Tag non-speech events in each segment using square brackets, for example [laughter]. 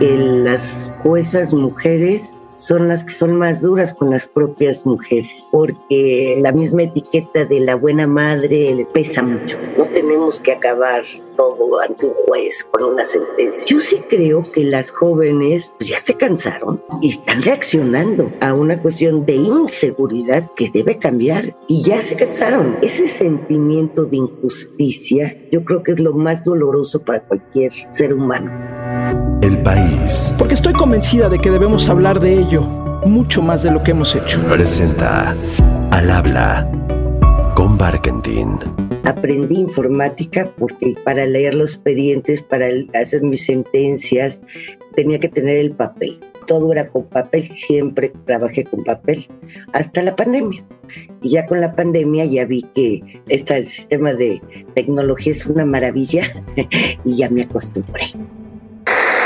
las juezas mujeres son las que son más duras con las propias mujeres, porque la misma etiqueta de la buena madre pesa mucho. No tenemos que acabar todo ante un juez con una sentencia. Yo sí creo que las jóvenes pues, ya se cansaron y están reaccionando a una cuestión de inseguridad que debe cambiar y ya se cansaron. Ese sentimiento de injusticia yo creo que es lo más doloroso para cualquier ser humano. El país. Porque estoy convencida de que debemos hablar de ello mucho más de lo que hemos hecho. Presenta Al habla con Barkentin. Aprendí informática porque para leer los expedientes, para hacer mis sentencias, tenía que tener el papel. Todo era con papel, siempre trabajé con papel, hasta la pandemia. Y ya con la pandemia ya vi que este sistema de tecnología es una maravilla [laughs] y ya me acostumbré.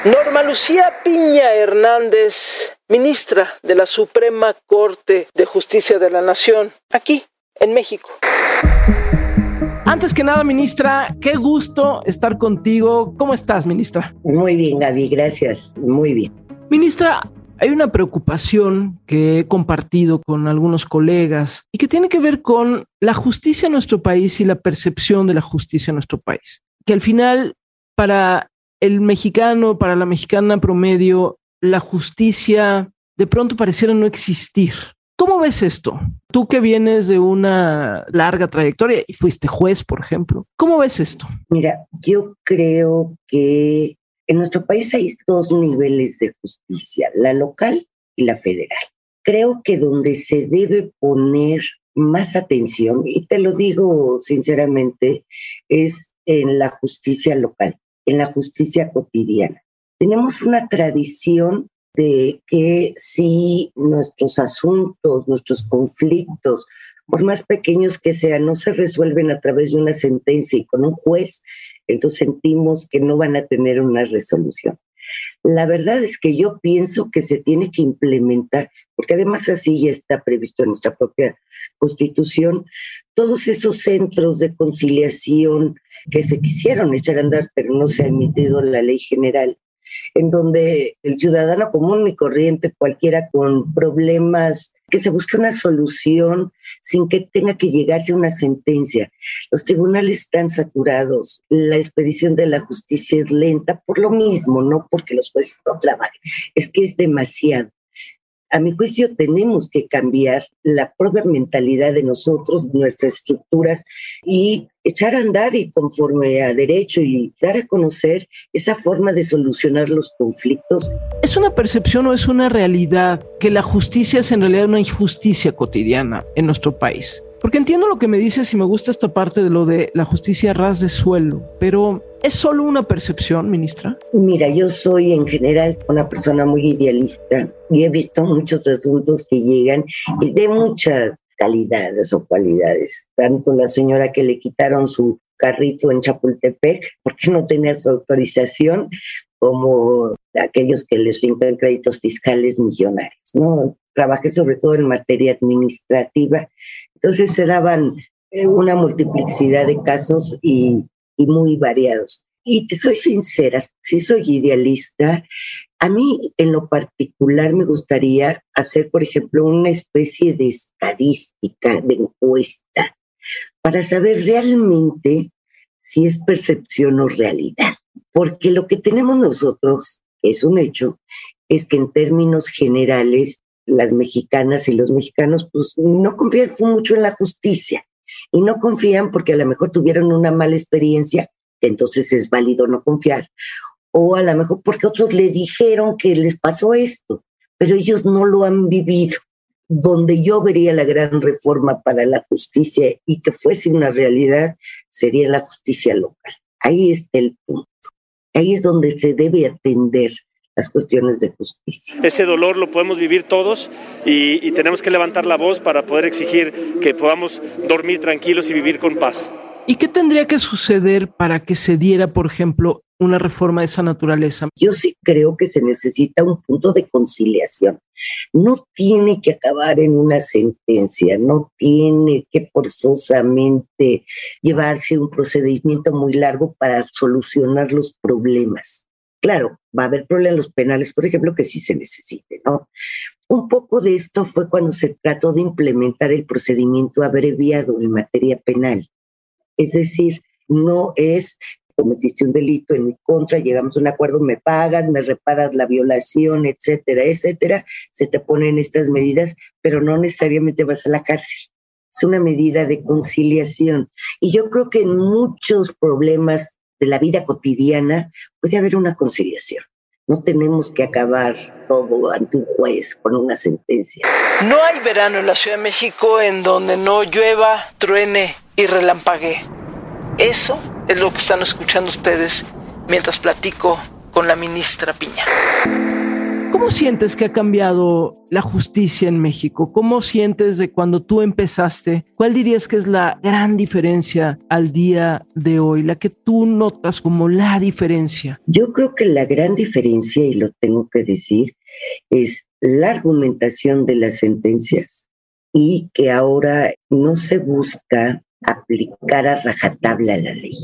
Norma Lucía Piña Hernández, ministra de la Suprema Corte de Justicia de la Nación, aquí en México. Antes que nada, ministra, qué gusto estar contigo. ¿Cómo estás, ministra? Muy bien, Gaby, gracias. Muy bien. Ministra, hay una preocupación que he compartido con algunos colegas y que tiene que ver con la justicia en nuestro país y la percepción de la justicia en nuestro país. Que al final, para el mexicano, para la mexicana promedio, la justicia de pronto pareciera no existir. ¿Cómo ves esto? Tú que vienes de una larga trayectoria y fuiste juez, por ejemplo, ¿cómo ves esto? Mira, yo creo que en nuestro país hay dos niveles de justicia, la local y la federal. Creo que donde se debe poner más atención, y te lo digo sinceramente, es en la justicia local en la justicia cotidiana. Tenemos una tradición de que si nuestros asuntos, nuestros conflictos, por más pequeños que sean, no se resuelven a través de una sentencia y con un juez, entonces sentimos que no van a tener una resolución. La verdad es que yo pienso que se tiene que implementar, porque además así ya está previsto en nuestra propia constitución, todos esos centros de conciliación, que se quisieron echar a andar, pero no se ha emitido la ley general, en donde el ciudadano común y corriente, cualquiera con problemas, que se busque una solución sin que tenga que llegarse a una sentencia. Los tribunales están saturados, la expedición de la justicia es lenta por lo mismo, no porque los jueces no trabajen, es que es demasiado a mi juicio tenemos que cambiar la propia mentalidad de nosotros, nuestras estructuras y echar a andar y conforme a derecho y dar a conocer esa forma de solucionar los conflictos. ¿Es una percepción o es una realidad que la justicia es en realidad una injusticia cotidiana en nuestro país? Porque entiendo lo que me dices y me gusta esta parte de lo de la justicia ras de suelo, pero ¿es solo una percepción, ministra? Mira, yo soy en general una persona muy idealista y he visto muchos asuntos que llegan y de muchas calidades o cualidades. Tanto la señora que le quitaron su carrito en Chapultepec porque no tenía su autorización, como aquellos que les fincan créditos fiscales millonarios. ¿no? Trabajé sobre todo en materia administrativa entonces se daban una multiplicidad de casos y, muy variados. Y te soy sincera, si soy idealista, a mí en lo particular me gustaría hacer, por ejemplo, una especie de estadística, de encuesta, para saber realmente si es percepción o realidad. Porque lo que tenemos nosotros, es un hecho, es que en términos generales las mexicanas y los mexicanos pues no confían mucho en la justicia y no confían porque a lo mejor tuvieron una mala experiencia, entonces es válido no confiar, o a lo mejor porque otros le dijeron que les pasó esto, pero ellos no lo han vivido. Donde yo vería la gran reforma para la justicia y que fuese una realidad sería la justicia local. Ahí está el punto. Ahí es donde se debe atender las cuestiones de justicia. Ese dolor lo podemos vivir todos y, y tenemos que levantar la voz para poder exigir que podamos dormir tranquilos y vivir con paz. ¿Y qué tendría que suceder para que se diera, por ejemplo, una reforma de esa naturaleza? Yo sí creo que se necesita un punto de conciliación. No tiene que acabar en una sentencia, no tiene que forzosamente llevarse un procedimiento muy largo para solucionar los problemas Claro, va a haber problemas los penales, por ejemplo, que sí se necesite, ¿no? Un poco de esto fue cuando se trató de implementar el procedimiento abreviado en materia penal. Es decir, no es cometiste un delito en mi contra, llegamos a un acuerdo, me pagas, me reparas la violación, etcétera, etcétera, se te ponen estas medidas, pero no necesariamente vas a la cárcel. Es una medida de conciliación. Y yo creo que en muchos problemas de la vida cotidiana puede haber una conciliación. No tenemos que acabar todo ante un juez con una sentencia. No hay verano en la Ciudad de México en donde no llueva, truene y relampague. Eso es lo que están escuchando ustedes mientras platico con la ministra Piña. ¿Cómo sientes que ha cambiado la justicia en México? ¿Cómo sientes de cuando tú empezaste? ¿Cuál dirías que es la gran diferencia al día de hoy, la que tú notas como la diferencia? Yo creo que la gran diferencia, y lo tengo que decir, es la argumentación de las sentencias y que ahora no se busca aplicar a rajatabla la ley.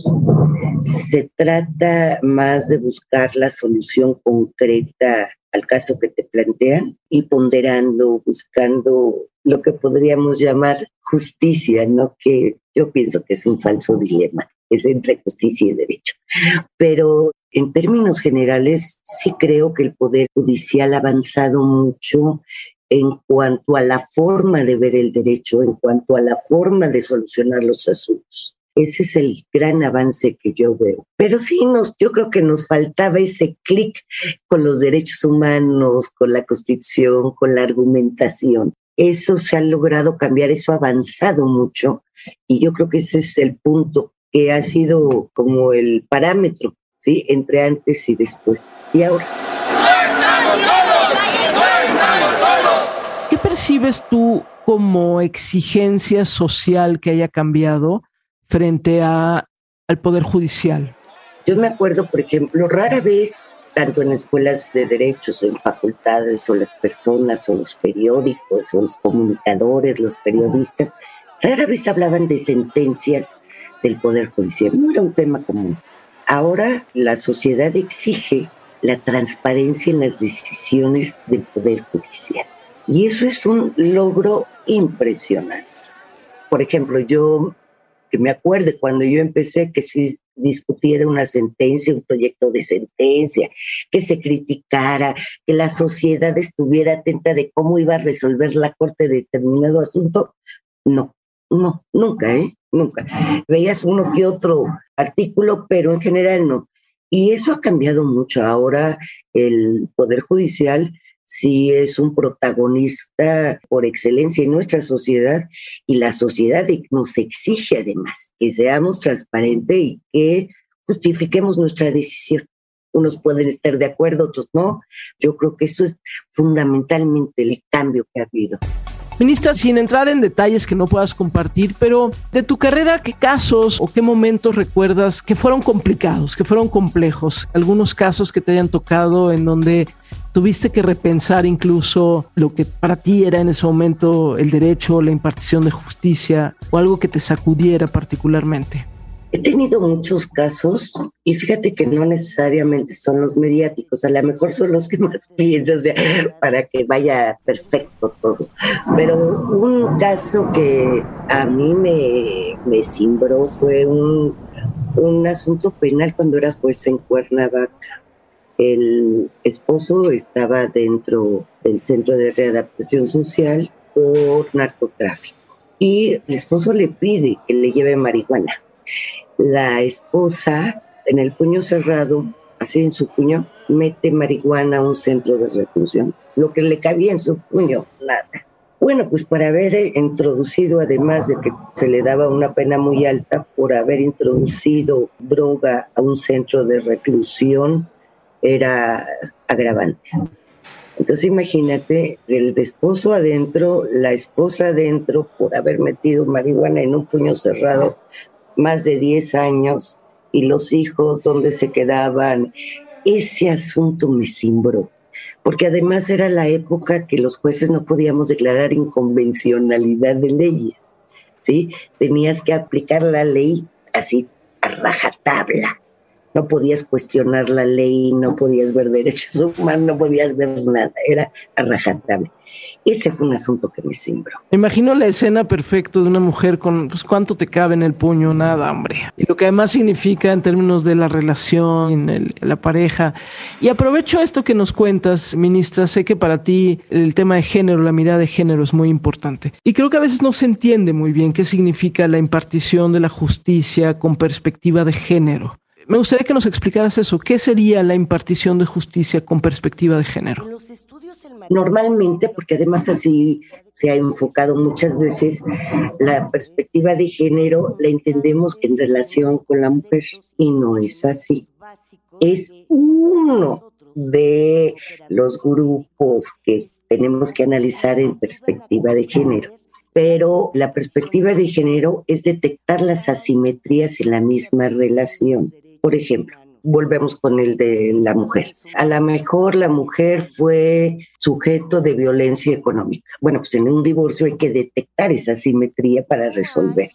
Se trata más de buscar la solución concreta al caso que te plantean y ponderando, buscando lo que podríamos llamar justicia, ¿no? Que yo pienso que es un falso dilema, es entre justicia y derecho. Pero en términos generales, sí creo que el Poder Judicial ha avanzado mucho en cuanto a la forma de ver el derecho, en cuanto a la forma de solucionar los asuntos. Ese es el gran avance que yo veo. Pero sí, nos, yo creo que nos faltaba ese clic con los derechos humanos, con la constitución, con la argumentación. Eso se ha logrado cambiar, eso ha avanzado mucho y yo creo que ese es el punto que ha sido como el parámetro, ¿sí? Entre antes y después. Y ahora. ¿Qué percibes tú como exigencia social que haya cambiado frente a, al Poder Judicial? Yo me acuerdo, por ejemplo, rara vez, tanto en escuelas de derechos, en facultades, o las personas, o los periódicos, o los comunicadores, los periodistas, rara vez hablaban de sentencias del Poder Judicial. No era un tema común. Ahora la sociedad exige la transparencia en las decisiones del Poder Judicial. Y eso es un logro impresionante. Por ejemplo, yo que me acuerde cuando yo empecé que se discutiera una sentencia, un proyecto de sentencia, que se criticara, que la sociedad estuviera atenta de cómo iba a resolver la corte determinado asunto. No, no, nunca, ¿eh? Nunca. Veías uno que otro artículo, pero en general no. Y eso ha cambiado mucho. Ahora el Poder Judicial sí es un protagonista por excelencia en nuestra sociedad y la sociedad nos exige además que seamos transparentes y que justifiquemos nuestra decisión. Unos pueden estar de acuerdo, otros no. Yo creo que eso es fundamentalmente el cambio que ha habido. Ministra, sin entrar en detalles que no puedas compartir, pero de tu carrera, ¿qué casos o qué momentos recuerdas que fueron complicados, que fueron complejos? Algunos casos que te hayan tocado en donde tuviste que repensar incluso lo que para ti era en ese momento el derecho, la impartición de justicia o algo que te sacudiera particularmente. He tenido muchos casos y fíjate que no necesariamente son los mediáticos, a lo mejor son los que más [laughs] piensas, para que vaya perfecto todo. Pero un caso que a mí me, me cimbró fue un, un asunto penal cuando era juez en Cuernavaca. El esposo estaba dentro del centro de readaptación social por narcotráfico y el esposo le pide que le lleve marihuana la esposa en el puño cerrado, así en su puño, mete marihuana a un centro de reclusión. Lo que le cabía en su puño, nada. Bueno, pues para haber introducido, además de que se le daba una pena muy alta por haber introducido droga a un centro de reclusión, era agravante. Entonces imagínate, el esposo adentro, la esposa adentro, por haber metido marihuana en un puño cerrado, más de 10 años y los hijos, donde se quedaban. Ese asunto me cimbró, porque además era la época que los jueces no podíamos declarar inconvencionalidad de leyes, ¿sí? Tenías que aplicar la ley así a rajatabla. No podías cuestionar la ley, no podías ver derechos humanos, no podías ver nada, era arrajatable. Ese fue un asunto que me sembró. Imagino la escena perfecta de una mujer con, pues, ¿cuánto te cabe en el puño? Nada, hombre. Y lo que además significa en términos de la relación, en la pareja. Y aprovecho esto que nos cuentas, ministra. Sé que para ti el tema de género, la mirada de género es muy importante. Y creo que a veces no se entiende muy bien qué significa la impartición de la justicia con perspectiva de género. Me gustaría que nos explicaras eso. ¿Qué sería la impartición de justicia con perspectiva de género? Normalmente, porque además así se ha enfocado muchas veces, la perspectiva de género la entendemos en relación con la mujer y no es así. Es uno de los grupos que tenemos que analizar en perspectiva de género pero la perspectiva de género es detectar las asimetrías en la misma relación. Por ejemplo, volvemos con el de la mujer. A lo mejor la mujer fue sujeto de violencia económica. Bueno, pues en un divorcio hay que detectar esa simetría para resolver.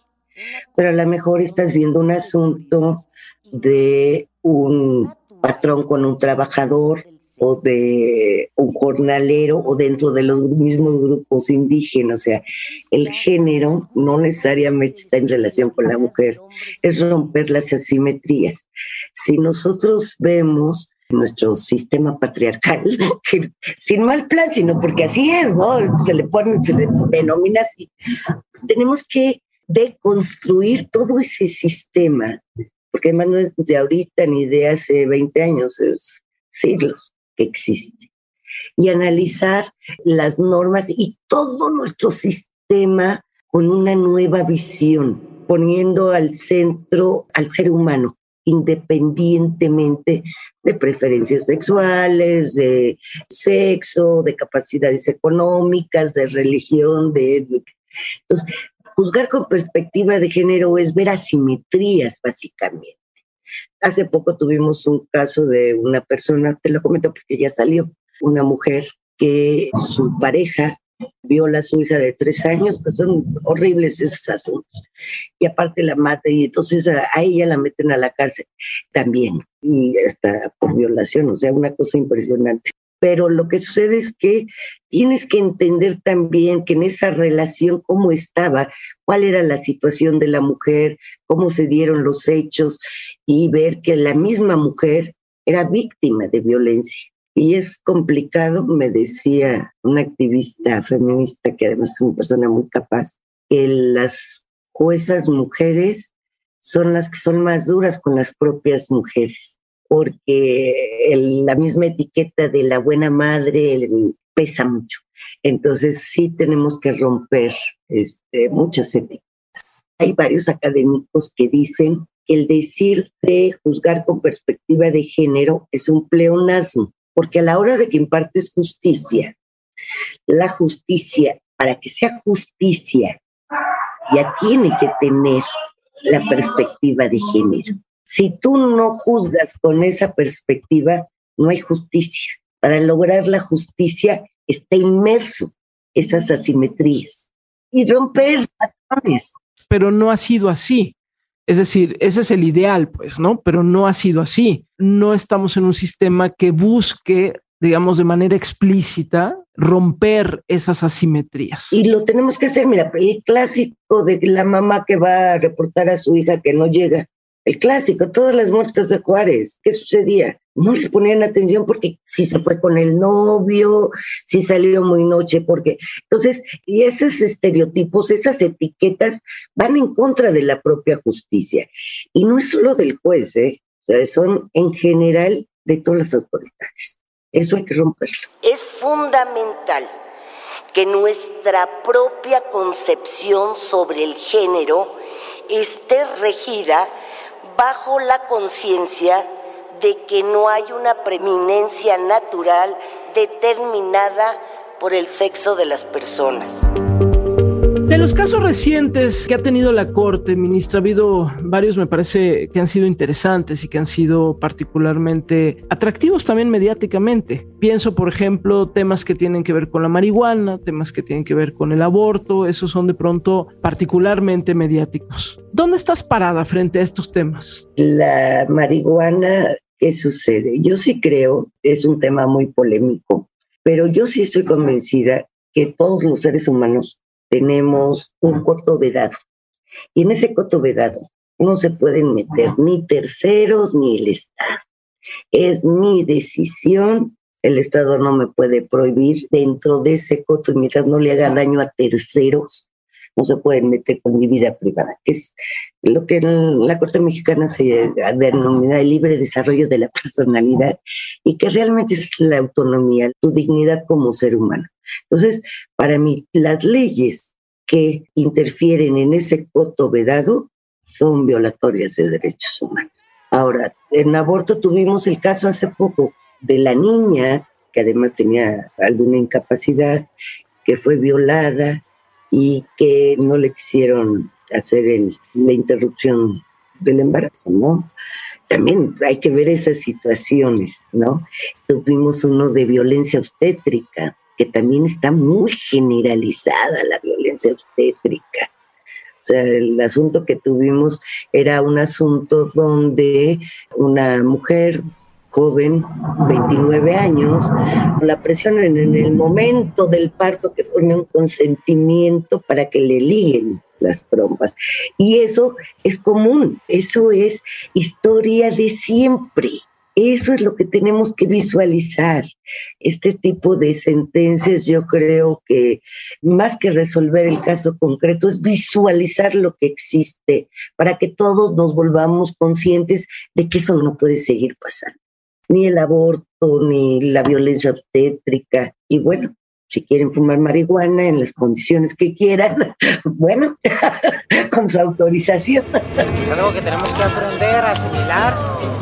Pero a lo mejor estás viendo un asunto de un patrón con un trabajador o de un jornalero o dentro de los mismos grupos indígenas. O sea, el género no necesariamente está en relación con la mujer, es romper las asimetrías. Si nosotros vemos nuestro sistema patriarcal, [laughs] sin mal plan, sino porque así es. Se le pone, se le denomina así. Pues tenemos que deconstruir todo ese sistema, porque además no es de ahorita ni de hace 20 años, es siglos existe y analizar las normas y todo nuestro sistema con una nueva visión, poniendo al centro al ser humano, independientemente de preferencias sexuales, de sexo, de capacidades económicas, de religión, de... Entonces, juzgar con perspectiva de género es ver asimetrías, básicamente. Hace poco tuvimos un caso de una persona, te lo comento porque ya salió, una mujer que su pareja viola a su hija de tres años, que son horribles esos asuntos. Y aparte la mata y entonces a, a, ella la meten a la cárcel también, y está por violación, o sea, una cosa impresionante pero lo que sucede es que tienes que entender también que en esa relación cómo estaba, cuál era la situación de la mujer, cómo se dieron los hechos y ver que la misma mujer era víctima de violencia. Y es complicado, me decía una activista feminista que además es una persona muy capaz, que las juezas mujeres son las que son más duras con las propias mujeres porque la misma etiqueta de la buena madre pesa mucho. Entonces sí tenemos que romper este, muchas etiquetas. Hay varios académicos que dicen que el decir de juzgar con perspectiva de género es un pleonasmo, porque a la hora de que impartes justicia, la justicia, para que sea justicia, ya tiene que tener la perspectiva de género. Si tú no juzgas con esa perspectiva, no hay justicia. Para lograr la justicia está inmerso esas asimetrías y romper patrones. Pero no ha sido así. Es decir, ese es el ideal, pues, ¿no? Pero no ha sido así. No estamos en un sistema que busque, digamos, de manera explícita romper esas asimetrías. Y lo tenemos que hacer, mira, el clásico de la mamá que va a reportar a su hija que no llega el clásico, todas las muertes de Juárez, ¿qué sucedía? No le ponían atención porque si se fue con el novio, si salió muy noche, porque entonces, y esos estereotipos, esas etiquetas van en contra de la propia justicia. Y no es solo del juez, ¿eh? son en general de todas las autoridades. Eso hay que romperlo. Es fundamental que nuestra propia concepción sobre el género esté regida bajo la conciencia de que no hay una preeminencia natural determinada por el sexo de las personas. De los casos recientes que ha tenido la Corte, ministra, ha habido varios, me parece, que han sido interesantes y que han sido particularmente atractivos también mediáticamente. Pienso, por ejemplo, temas que tienen que ver con la marihuana, temas que tienen que ver con el aborto, esos son de pronto particularmente mediáticos. ¿Dónde estás parada frente a estos temas? La marihuana, ¿qué sucede? Yo sí creo, es un tema muy polémico, pero yo sí estoy convencida que todos los seres humanos tenemos un coto vedado. Y en ese coto vedado no se pueden meter ni terceros ni el Estado. Es mi decisión. El Estado no me puede prohibir dentro de ese coto y mientras no le haga daño a terceros, no se pueden meter con mi vida privada, que es lo que en la Corte Mexicana se denomina el libre desarrollo de la personalidad y que realmente es la autonomía, tu dignidad como ser humano. Entonces, para mí, las leyes que interfieren en ese coto vedado son violatorias de derechos humanos. Ahora, en aborto tuvimos el caso hace poco de la niña, que además tenía alguna incapacidad, que fue violada y que no le quisieron hacer la interrupción del embarazo, ¿no? También hay que ver esas situaciones, ¿no? Tuvimos uno de violencia obstétrica, que también está muy generalizada la violencia obstétrica. O sea, el asunto que tuvimos era un asunto donde una mujer joven, 29 años, la presión en, el momento del parto que forme un consentimiento para que le liguen las trompas. Y eso es común, eso es historia de siempre. Eso es lo que tenemos que visualizar. Este tipo de sentencias yo creo que más que resolver el caso concreto es visualizar lo que existe para que todos nos volvamos conscientes de que eso no puede seguir pasando. Ni el aborto, ni la violencia obstétrica. Y bueno, si quieren fumar marihuana en las condiciones que quieran, [laughs] bueno, [laughs] con su autorización. Es algo que tenemos que aprender a asimilar,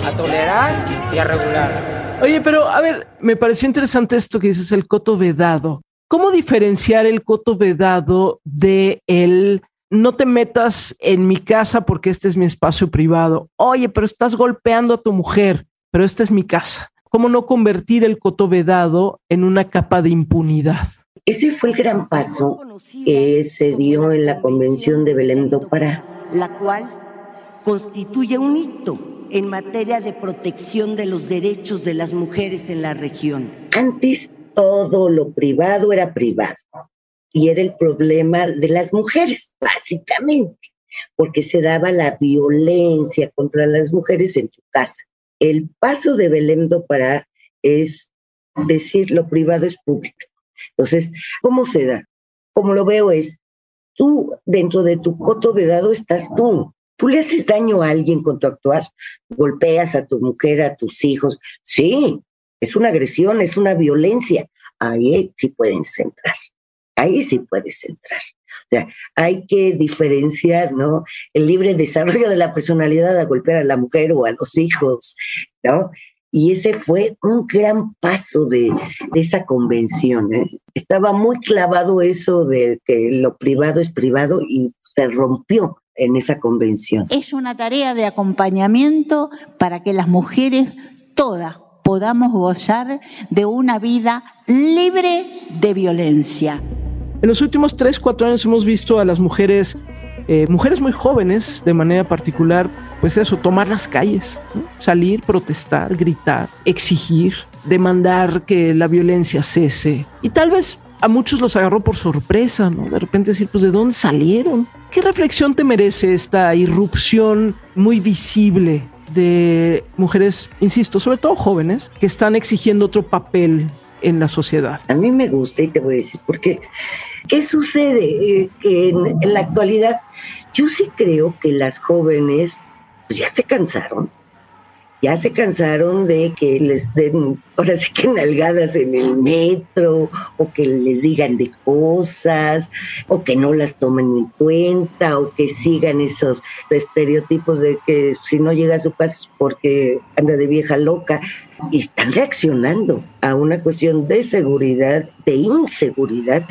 a tolerar y a regular. Oye, pero a ver, me pareció interesante esto que dices, el coto vedado. ¿Cómo diferenciar el coto vedado de el no te metas en mi casa porque este es mi espacio privado? Oye, pero estás golpeando a tu mujer, pero esta es mi casa. ¿Cómo no convertir el coto vedado en una capa de impunidad? Ese fue el gran paso que se dio en la Convención de Belém do Pará. La cual constituye un hito en materia de protección de los derechos de las mujeres en la región. Antes todo lo privado era privado y era el problema de las mujeres, básicamente, porque se daba la violencia contra las mujeres en tu casa. El paso de Belém do Pará es decir lo privado es público. Entonces, ¿cómo se da? Como lo veo es, tú dentro de tu coto vedado estás tú. Tú le haces daño a alguien con tu actuar, golpeas a tu mujer, a tus hijos. Sí, es una agresión, es una violencia. Ahí sí puedes entrar. Ahí sí puedes entrar. O sea, hay que diferenciar, ¿no? El libre desarrollo de la personalidad a golpear a la mujer o a los hijos, ¿no? Y ese fue un gran paso de, esa convención. ¿eh? Estaba muy clavado eso de que lo privado es privado y se rompió en esa convención. Es una tarea de acompañamiento para que las mujeres todas podamos gozar de una vida libre de violencia. En los últimos 3, 4 años hemos visto a las mujeres, eh, mujeres muy jóvenes de manera particular, pues eso, tomar las calles, salir, protestar, gritar, exigir, demandar que la violencia cese. Y tal vez a muchos los agarró por sorpresa, ¿no? De repente decir, pues, ¿de dónde salieron? ¿Qué reflexión te merece esta irrupción muy visible de mujeres, insisto, sobre todo jóvenes, que están exigiendo otro papel en la sociedad? A mí me gusta y te voy a decir, porque ¿Qué sucede? Eh, que en, la actualidad yo sí creo que las jóvenes ya se cansaron, ya se cansaron de que les den, ahora sí que nalgadas en el metro, o que les digan de cosas, o que no las tomen en cuenta, o que sigan esos estereotipos de que si no llega a su casa es porque anda de vieja loca. Y están reaccionando a una cuestión de seguridad, de inseguridad,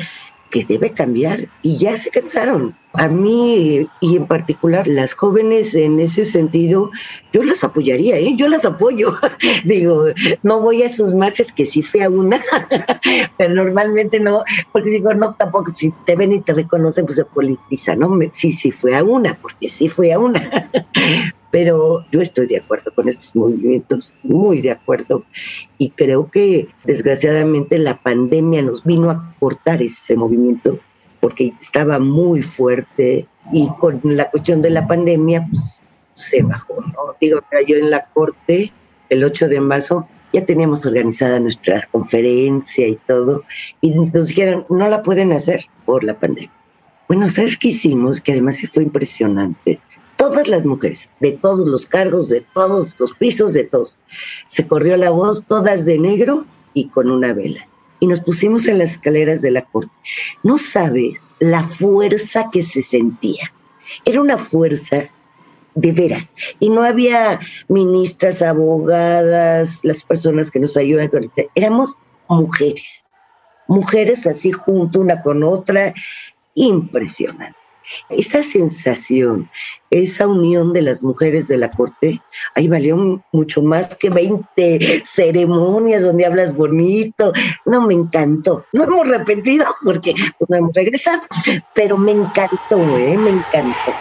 que debe cambiar y ya se cansaron. A mí y en particular las jóvenes en ese sentido, yo las apoyaría, ¿eh? yo las apoyo. [laughs] digo, no voy a sus marchas que sí fue a una, [laughs] pero normalmente no, porque digo, no, tampoco, si te ven y te reconocen, pues se politiza, ¿no? Sí, sí fue a una, porque sí fue a una. [laughs] pero yo estoy de acuerdo con estos movimientos, muy de acuerdo, y creo que desgraciadamente la pandemia nos vino a cortar ese movimiento porque estaba muy fuerte y con la cuestión de la pandemia pues se bajó, ¿no? Digo, yo en la corte el 8 de marzo ya teníamos organizada nuestra conferencia y todo, y nos dijeron, no la pueden hacer por la pandemia. Bueno, ¿sabes qué hicimos? Que además fue impresionante todas las mujeres, de todos los cargos, de todos los pisos, de todos. Se corrió la voz, todas de negro y con una vela. Y nos pusimos en las escaleras de la corte. No sabes la fuerza que se sentía. Era una fuerza de veras. Y no había ministras, abogadas, las personas que nos ayudan. Éramos mujeres. Mujeres así junto una con otra. Impresionante. Esa sensación, esa unión de las mujeres de la corte, ahí valió mucho más que 20 ceremonias donde hablas bonito. No, me encantó. No hemos repetido porque no hemos regresado, pero me encantó, ¿eh? me encantó.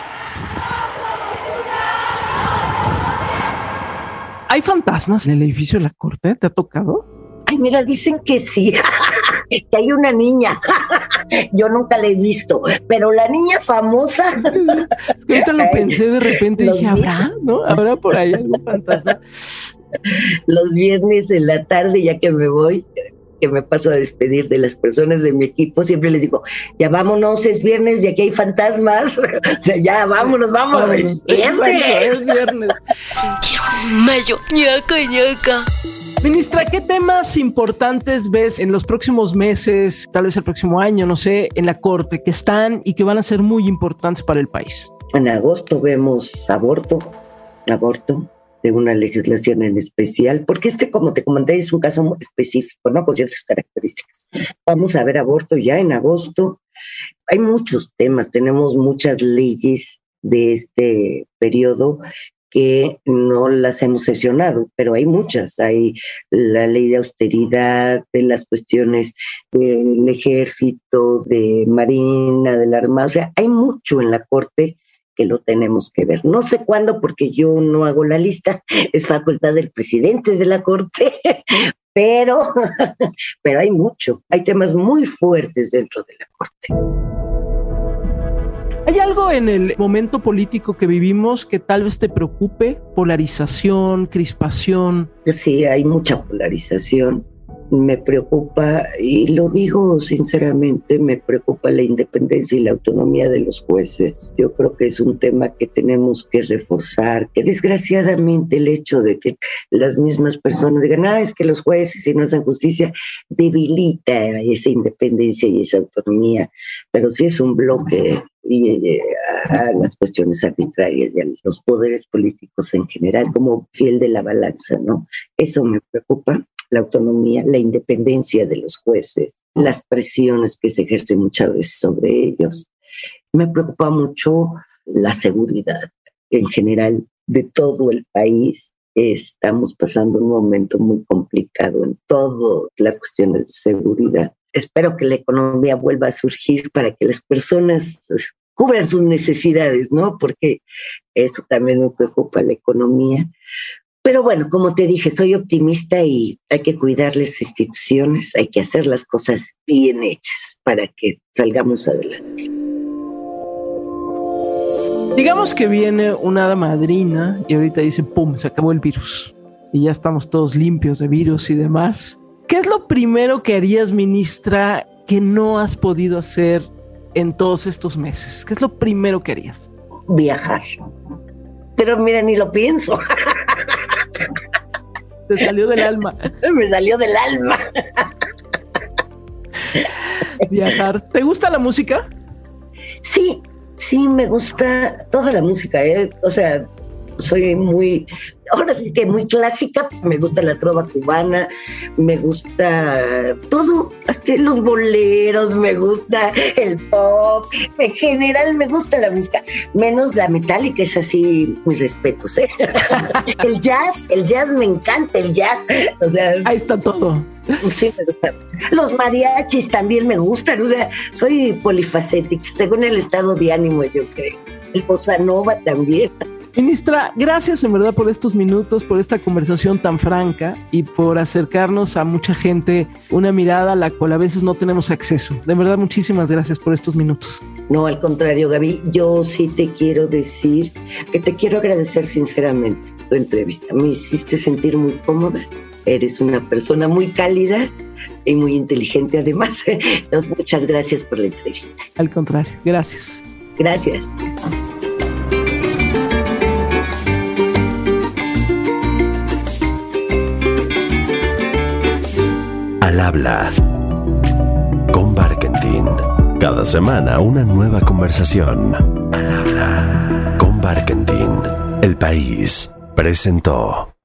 ¿Hay fantasmas en el edificio de la corte? ¿Te ha tocado? Ay, mira, dicen que sí, [laughs] que hay una niña. [laughs] Yo nunca la he visto, pero la niña famosa. Es que ahorita lo [laughs] pensé de repente y dije, ¿habrá? ¿No? ¿Habrá por ahí algún fantasma? Los viernes en la tarde, ya que me voy, que me paso a despedir de las personas de mi equipo, siempre les digo, ya vámonos, es viernes y aquí hay fantasmas. [laughs] ya vámonos, vámonos. Es viernes. Es viernes. mayo, ñaca, ñaca. Ministra, ¿qué temas importantes ves en los próximos meses, tal vez el próximo año, no sé, en la Corte, que están y que van a ser muy importantes para el país? En agosto vemos aborto, aborto de una legislación en especial, porque este, como te comenté, es un caso muy específico, ¿no? Con ciertas características. Vamos a ver aborto ya en agosto. Hay muchos temas, tenemos muchas leyes de este periodo que no las hemos sesionado, pero hay muchas. Hay la ley de austeridad, de las cuestiones del ejército, de Marina, de la Armada. O sea, hay mucho en la Corte que lo tenemos que ver. No sé cuándo, porque yo no hago la lista, [laughs] es facultad del presidente de la Corte, [laughs] pero, [laughs] pero hay mucho. Hay temas muy fuertes dentro de la Corte. ¿Hay algo en el momento político que vivimos que tal vez te preocupe? Polarización, crispación. Sí, hay mucha polarización me preocupa, y lo digo sinceramente, me preocupa la independencia y la autonomía de los jueces. Yo creo que es un tema que tenemos que reforzar, que desgraciadamente el hecho de que las mismas personas digan, ah, es que los jueces si no hacen justicia, debilita esa independencia y esa autonomía. Pero si es un bloque y eh, a las cuestiones arbitrarias y a los poderes políticos en general como fiel de la balanza, ¿no? Eso me preocupa la autonomía, la independencia de los jueces, las presiones que se ejercen muchas veces sobre ellos. Me preocupa mucho la seguridad en general de todo el país. Estamos pasando un momento muy complicado en todas las cuestiones de seguridad. Espero que la economía vuelva a surgir para que las personas cubran sus necesidades, ¿no? Porque eso también me preocupa la economía. Pero bueno, como te dije, soy optimista y hay que cuidar las instituciones, hay que hacer las cosas bien hechas para que salgamos adelante. Digamos que viene una madrina y ahorita dice, ¡pum!, se acabó el virus y ya estamos todos limpios de virus y demás. ¿Qué es lo primero que harías, ministra, que no has podido hacer en todos estos meses? ¿Qué es lo primero que harías? Viajar. Pero mira, ni lo pienso. Te salió del alma. [laughs] Me salió del alma. Viajar. ¿Te gusta la música? Sí, sí, me gusta toda la música. ¿eh? O sea, soy muy, ahora sí que muy clásica, me gusta la trova cubana, me gusta todo, hasta los boleros, me gusta el pop, en general me gusta la música, menos la metálica, es así, mis respetos. ¿eh? [laughs] el jazz, el jazz me encanta, el jazz, o sea... Ahí está todo. Sí, me gusta. Los mariachis también me gustan, o sea, soy polifacética, según el estado de ánimo, yo creo. El bossa nova también. Ministra, gracias en verdad por estos minutos, por esta conversación tan franca y por acercarnos a mucha gente una mirada a la cual a veces no tenemos acceso. De verdad, muchísimas gracias por estos minutos. No, al contrario, Gaby, yo sí te quiero decir que te quiero agradecer sinceramente tu entrevista. Me hiciste sentir muy cómoda. Eres una persona muy cálida y muy inteligente además. [laughs] Entonces, muchas gracias por la entrevista. Al contrario, gracias. Gracias. Al habla con Barkentin. Cada semana una nueva conversación. Al habla con Barkentin. El país presentó.